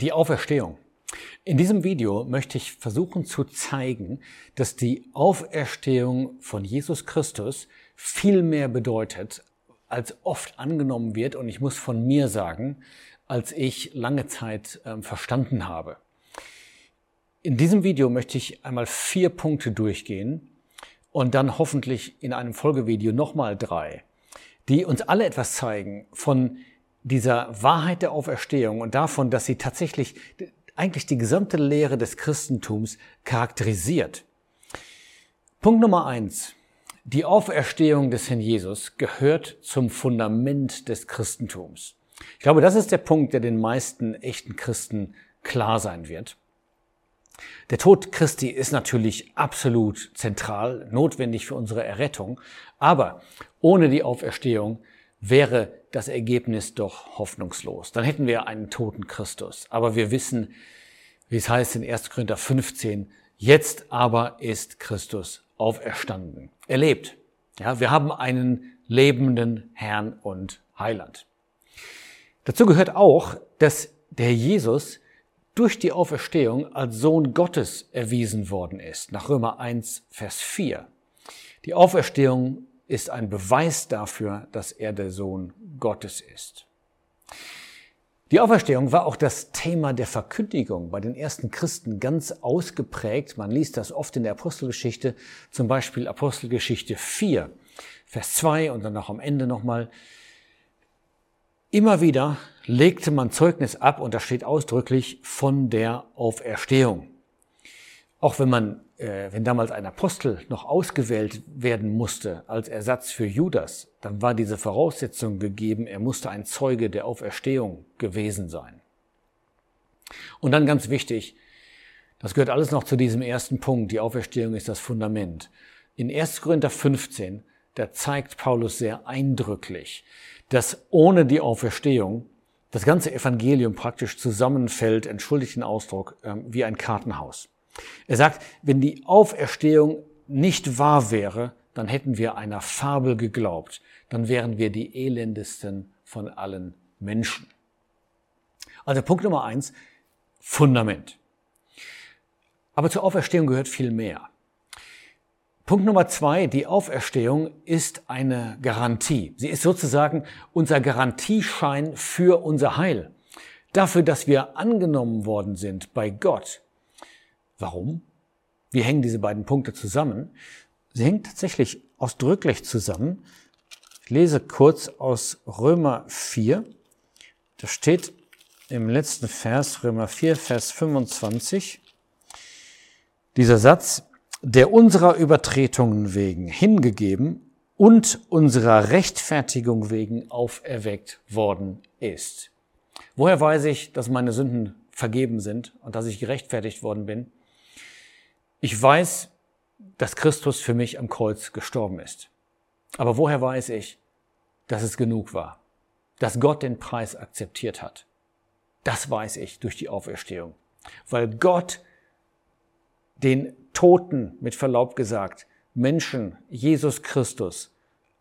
Die Auferstehung. In diesem Video möchte ich versuchen zu zeigen, dass die Auferstehung von Jesus Christus viel mehr bedeutet, als oft angenommen wird. Und ich muss von mir sagen, als ich lange Zeit äh, verstanden habe. In diesem Video möchte ich einmal vier Punkte durchgehen und dann hoffentlich in einem Folgevideo nochmal drei, die uns alle etwas zeigen von dieser Wahrheit der Auferstehung und davon, dass sie tatsächlich eigentlich die gesamte Lehre des Christentums charakterisiert. Punkt Nummer eins. Die Auferstehung des Herrn Jesus gehört zum Fundament des Christentums. Ich glaube, das ist der Punkt, der den meisten echten Christen klar sein wird. Der Tod Christi ist natürlich absolut zentral, notwendig für unsere Errettung, aber ohne die Auferstehung wäre das Ergebnis doch hoffnungslos. Dann hätten wir einen toten Christus. Aber wir wissen, wie es heißt in 1. Korinther 15, jetzt aber ist Christus auferstanden. Er lebt. Ja, wir haben einen lebenden Herrn und Heiland. Dazu gehört auch, dass der Jesus durch die Auferstehung als Sohn Gottes erwiesen worden ist, nach Römer 1, Vers 4. Die Auferstehung ist ein Beweis dafür, dass er der Sohn Gottes ist. Die Auferstehung war auch das Thema der Verkündigung bei den ersten Christen ganz ausgeprägt. Man liest das oft in der Apostelgeschichte, zum Beispiel Apostelgeschichte 4, Vers 2 und dann auch am Ende nochmal. Immer wieder legte man Zeugnis ab, und da steht ausdrücklich, von der Auferstehung. Auch wenn man, wenn damals ein Apostel noch ausgewählt werden musste als Ersatz für Judas, dann war diese Voraussetzung gegeben, er musste ein Zeuge der Auferstehung gewesen sein. Und dann ganz wichtig, das gehört alles noch zu diesem ersten Punkt, die Auferstehung ist das Fundament. In 1. Korinther 15 da zeigt Paulus sehr eindrücklich, dass ohne die Auferstehung das ganze Evangelium praktisch zusammenfällt, entschuldigt den Ausdruck, ähm, wie ein Kartenhaus. Er sagt, wenn die Auferstehung nicht wahr wäre, dann hätten wir einer Fabel geglaubt, dann wären wir die elendesten von allen Menschen. Also Punkt Nummer eins, Fundament. Aber zur Auferstehung gehört viel mehr. Punkt Nummer zwei, die Auferstehung ist eine Garantie. Sie ist sozusagen unser Garantieschein für unser Heil. Dafür, dass wir angenommen worden sind bei Gott. Warum? Wie hängen diese beiden Punkte zusammen? Sie hängen tatsächlich ausdrücklich zusammen. Ich lese kurz aus Römer 4. Da steht im letzten Vers, Römer 4, Vers 25, dieser Satz, der unserer Übertretungen wegen hingegeben und unserer Rechtfertigung wegen auferweckt worden ist. Woher weiß ich, dass meine Sünden vergeben sind und dass ich gerechtfertigt worden bin? Ich weiß, dass Christus für mich am Kreuz gestorben ist. Aber woher weiß ich, dass es genug war? Dass Gott den Preis akzeptiert hat? Das weiß ich durch die Auferstehung. Weil Gott den Toten, mit Verlaub gesagt, Menschen, Jesus Christus,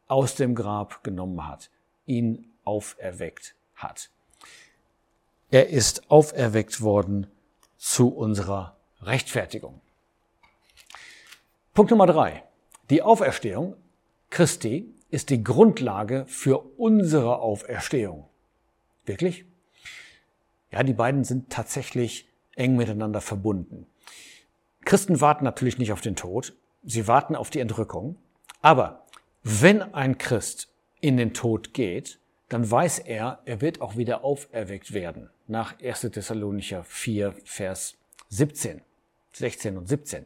aus dem Grab genommen hat, ihn auferweckt hat. Er ist auferweckt worden zu unserer Rechtfertigung. Punkt Nummer drei. Die Auferstehung Christi ist die Grundlage für unsere Auferstehung. Wirklich? Ja, die beiden sind tatsächlich eng miteinander verbunden. Christen warten natürlich nicht auf den Tod, sie warten auf die Entrückung. Aber wenn ein Christ in den Tod geht, dann weiß er, er wird auch wieder auferweckt werden. Nach 1. Thessalonicher 4, Vers 17, 16 und 17.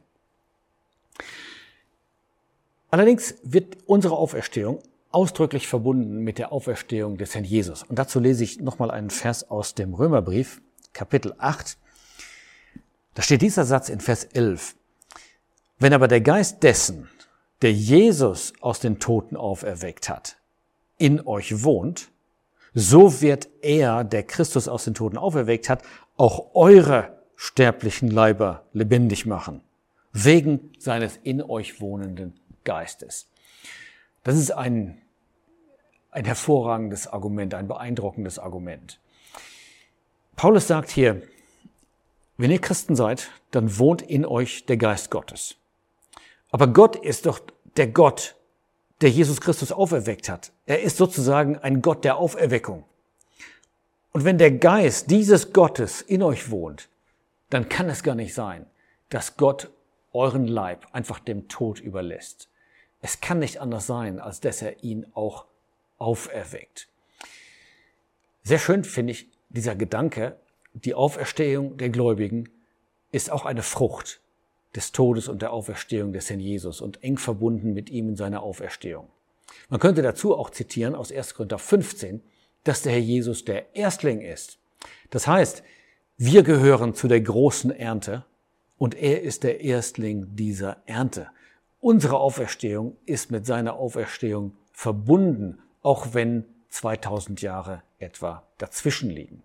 Allerdings wird unsere Auferstehung ausdrücklich verbunden mit der Auferstehung des Herrn Jesus. Und dazu lese ich nochmal einen Vers aus dem Römerbrief, Kapitel 8, da steht dieser Satz in Vers 11. Wenn aber der Geist dessen, der Jesus aus den Toten auferweckt hat, in euch wohnt, so wird er, der Christus aus den Toten auferweckt hat, auch eure sterblichen Leiber lebendig machen, wegen seines in euch wohnenden Geistes. Das ist ein, ein hervorragendes Argument, ein beeindruckendes Argument. Paulus sagt hier, wenn ihr Christen seid, dann wohnt in euch der Geist Gottes. Aber Gott ist doch der Gott, der Jesus Christus auferweckt hat. Er ist sozusagen ein Gott der Auferweckung. Und wenn der Geist dieses Gottes in euch wohnt, dann kann es gar nicht sein, dass Gott euren Leib einfach dem Tod überlässt. Es kann nicht anders sein, als dass er ihn auch auferweckt. Sehr schön finde ich dieser Gedanke, die Auferstehung der Gläubigen ist auch eine Frucht des Todes und der Auferstehung des Herrn Jesus und eng verbunden mit ihm in seiner Auferstehung. Man könnte dazu auch zitieren aus 1. Korinther 15, dass der Herr Jesus der Erstling ist. Das heißt, wir gehören zu der großen Ernte und er ist der Erstling dieser Ernte. Unsere Auferstehung ist mit seiner Auferstehung verbunden, auch wenn 2000 Jahre etwa dazwischen liegen.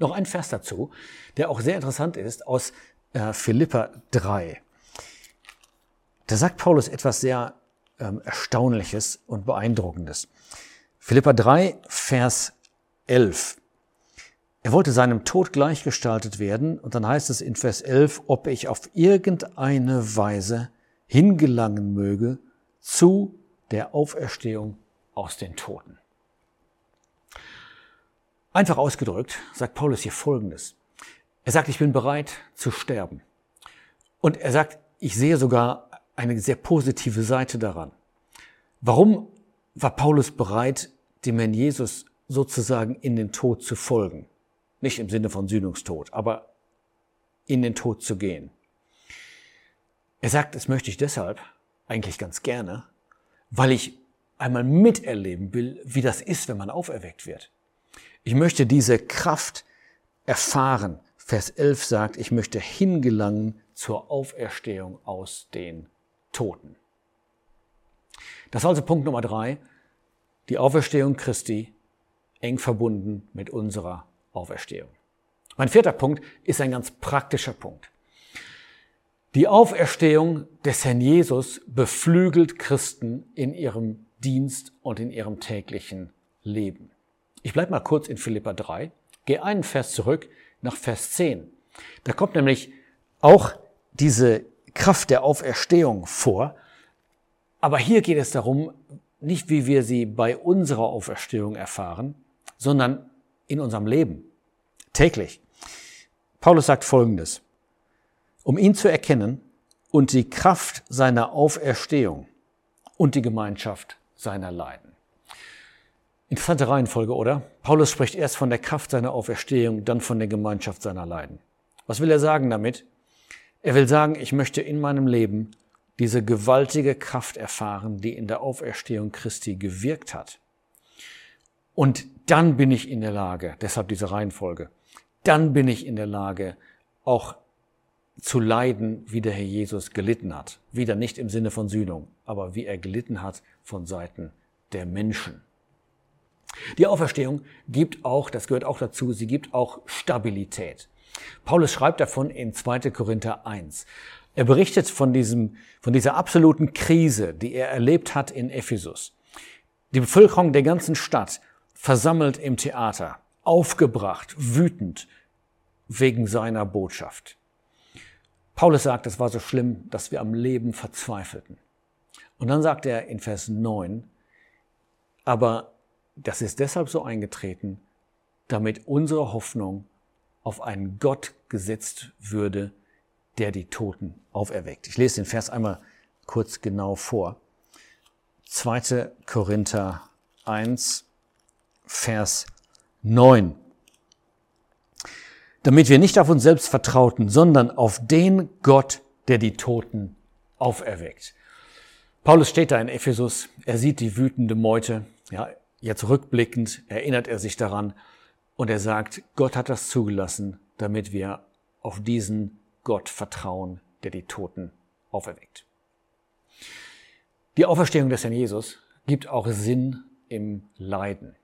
Noch ein Vers dazu, der auch sehr interessant ist, aus äh, Philippa 3. Da sagt Paulus etwas sehr ähm, Erstaunliches und Beeindruckendes. Philippa 3, Vers 11. Er wollte seinem Tod gleichgestaltet werden und dann heißt es in Vers 11, ob ich auf irgendeine Weise hingelangen möge zu der Auferstehung aus den Toten. Einfach ausgedrückt sagt Paulus hier Folgendes. Er sagt, ich bin bereit zu sterben. Und er sagt, ich sehe sogar eine sehr positive Seite daran. Warum war Paulus bereit, dem Herrn Jesus sozusagen in den Tod zu folgen? Nicht im Sinne von Sühnungstod, aber in den Tod zu gehen. Er sagt, das möchte ich deshalb eigentlich ganz gerne, weil ich einmal miterleben will, wie das ist, wenn man auferweckt wird. Ich möchte diese Kraft erfahren. Vers 11 sagt, ich möchte hingelangen zur Auferstehung aus den Toten. Das ist also Punkt Nummer drei. Die Auferstehung Christi eng verbunden mit unserer Auferstehung. Mein vierter Punkt ist ein ganz praktischer Punkt. Die Auferstehung des Herrn Jesus beflügelt Christen in ihrem Dienst und in ihrem täglichen Leben. Ich bleibe mal kurz in Philippa 3, gehe einen Vers zurück nach Vers 10. Da kommt nämlich auch diese Kraft der Auferstehung vor. Aber hier geht es darum, nicht wie wir sie bei unserer Auferstehung erfahren, sondern in unserem Leben, täglich. Paulus sagt Folgendes, um ihn zu erkennen und die Kraft seiner Auferstehung und die Gemeinschaft seiner Leiden. Interessante Reihenfolge, oder? Paulus spricht erst von der Kraft seiner Auferstehung, dann von der Gemeinschaft seiner Leiden. Was will er sagen damit? Er will sagen, ich möchte in meinem Leben diese gewaltige Kraft erfahren, die in der Auferstehung Christi gewirkt hat. Und dann bin ich in der Lage, deshalb diese Reihenfolge, dann bin ich in der Lage, auch zu leiden, wie der Herr Jesus gelitten hat. Wieder nicht im Sinne von Sühnung, aber wie er gelitten hat von Seiten der Menschen. Die Auferstehung gibt auch, das gehört auch dazu, sie gibt auch Stabilität. Paulus schreibt davon in 2. Korinther 1. Er berichtet von diesem, von dieser absoluten Krise, die er erlebt hat in Ephesus. Die Bevölkerung der ganzen Stadt versammelt im Theater, aufgebracht, wütend wegen seiner Botschaft. Paulus sagt, es war so schlimm, dass wir am Leben verzweifelten. Und dann sagt er in Vers 9, aber das ist deshalb so eingetreten, damit unsere Hoffnung auf einen Gott gesetzt würde, der die Toten auferweckt. Ich lese den Vers einmal kurz genau vor. 2. Korinther 1, Vers 9. Damit wir nicht auf uns selbst vertrauten, sondern auf den Gott, der die Toten auferweckt. Paulus steht da in Ephesus, er sieht die wütende Meute, ja, Jetzt rückblickend erinnert er sich daran und er sagt, Gott hat das zugelassen, damit wir auf diesen Gott vertrauen, der die Toten auferweckt. Die Auferstehung des Herrn Jesus gibt auch Sinn im Leiden.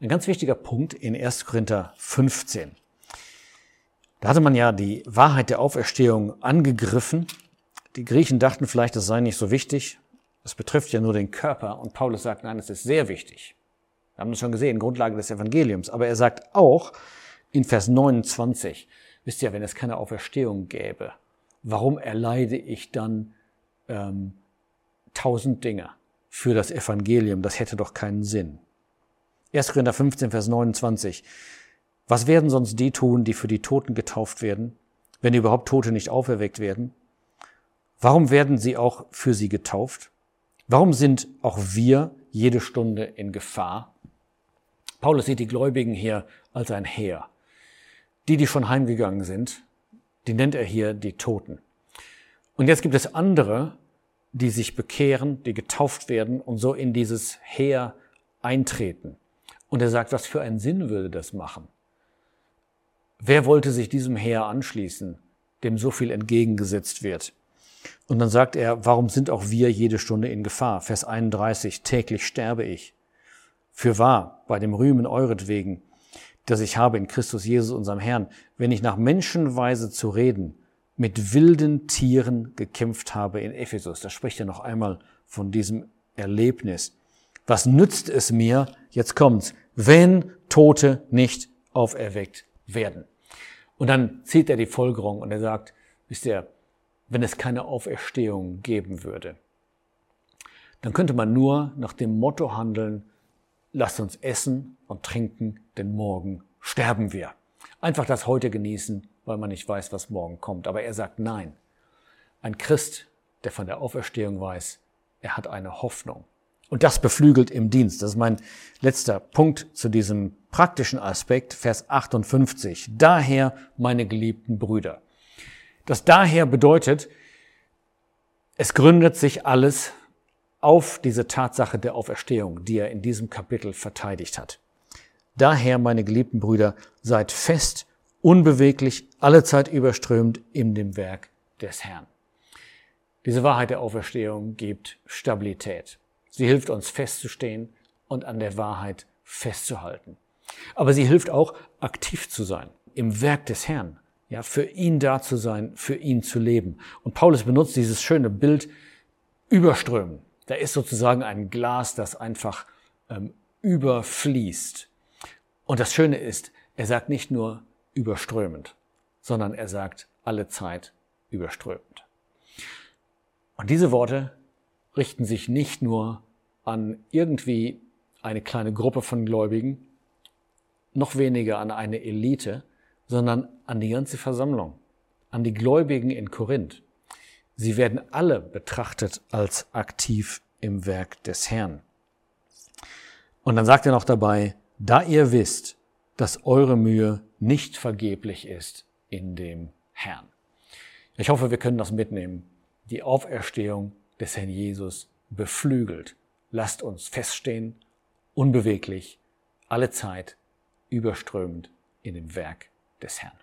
Ein ganz wichtiger Punkt in 1. Korinther 15. Da hatte man ja die Wahrheit der Auferstehung angegriffen. Die Griechen dachten vielleicht, das sei nicht so wichtig. Es betrifft ja nur den Körper. Und Paulus sagt, nein, es ist sehr wichtig. Wir haben das schon gesehen, Grundlage des Evangeliums. Aber er sagt auch in Vers 29, wisst ihr, wenn es keine Auferstehung gäbe, warum erleide ich dann ähm, tausend Dinge für das Evangelium? Das hätte doch keinen Sinn. 1. Korinther 15, Vers 29. Was werden sonst die tun, die für die Toten getauft werden, wenn überhaupt Tote nicht auferweckt werden? Warum werden sie auch für sie getauft? Warum sind auch wir jede Stunde in Gefahr? Paulus sieht die Gläubigen hier als ein Heer. Die, die schon heimgegangen sind, die nennt er hier die Toten. Und jetzt gibt es andere, die sich bekehren, die getauft werden und so in dieses Heer eintreten. Und er sagt, was für einen Sinn würde das machen? Wer wollte sich diesem Heer anschließen, dem so viel entgegengesetzt wird? Und dann sagt er, warum sind auch wir jede Stunde in Gefahr? Vers 31, täglich sterbe ich. Für wahr, bei dem Rühmen euretwegen, das ich habe in Christus Jesus, unserem Herrn, wenn ich nach Menschenweise zu reden, mit wilden Tieren gekämpft habe in Ephesus. Da spricht er noch einmal von diesem Erlebnis. Was nützt es mir, jetzt kommt's, wenn Tote nicht auferweckt werden? Und dann zieht er die Folgerung und er sagt, wisst ihr, wenn es keine Auferstehung geben würde, dann könnte man nur nach dem Motto handeln, lasst uns essen und trinken, denn morgen sterben wir. Einfach das heute genießen, weil man nicht weiß, was morgen kommt. Aber er sagt nein. Ein Christ, der von der Auferstehung weiß, er hat eine Hoffnung. Und das beflügelt im Dienst. Das ist mein letzter Punkt zu diesem praktischen Aspekt, Vers 58. Daher, meine geliebten Brüder. Das daher bedeutet, es gründet sich alles auf diese Tatsache der Auferstehung, die er in diesem Kapitel verteidigt hat. Daher, meine geliebten Brüder, seid fest, unbeweglich, allezeit überströmt in dem Werk des Herrn. Diese Wahrheit der Auferstehung gibt Stabilität. Sie hilft uns festzustehen und an der Wahrheit festzuhalten. Aber sie hilft auch, aktiv zu sein im Werk des Herrn, ja, für ihn da zu sein, für ihn zu leben. Und Paulus benutzt dieses schöne Bild überströmen. Da ist sozusagen ein Glas, das einfach ähm, überfließt. Und das Schöne ist, er sagt nicht nur überströmend, sondern er sagt alle Zeit überströmend. Und diese Worte richten sich nicht nur an irgendwie eine kleine Gruppe von Gläubigen, noch weniger an eine Elite, sondern an die ganze Versammlung, an die Gläubigen in Korinth. Sie werden alle betrachtet als aktiv im Werk des Herrn. Und dann sagt er noch dabei, da ihr wisst, dass eure Mühe nicht vergeblich ist in dem Herrn. Ich hoffe, wir können das mitnehmen. Die Auferstehung des Herrn Jesus beflügelt. Lasst uns feststehen, unbeweglich, alle Zeit, überströmend in dem Werk des Herrn.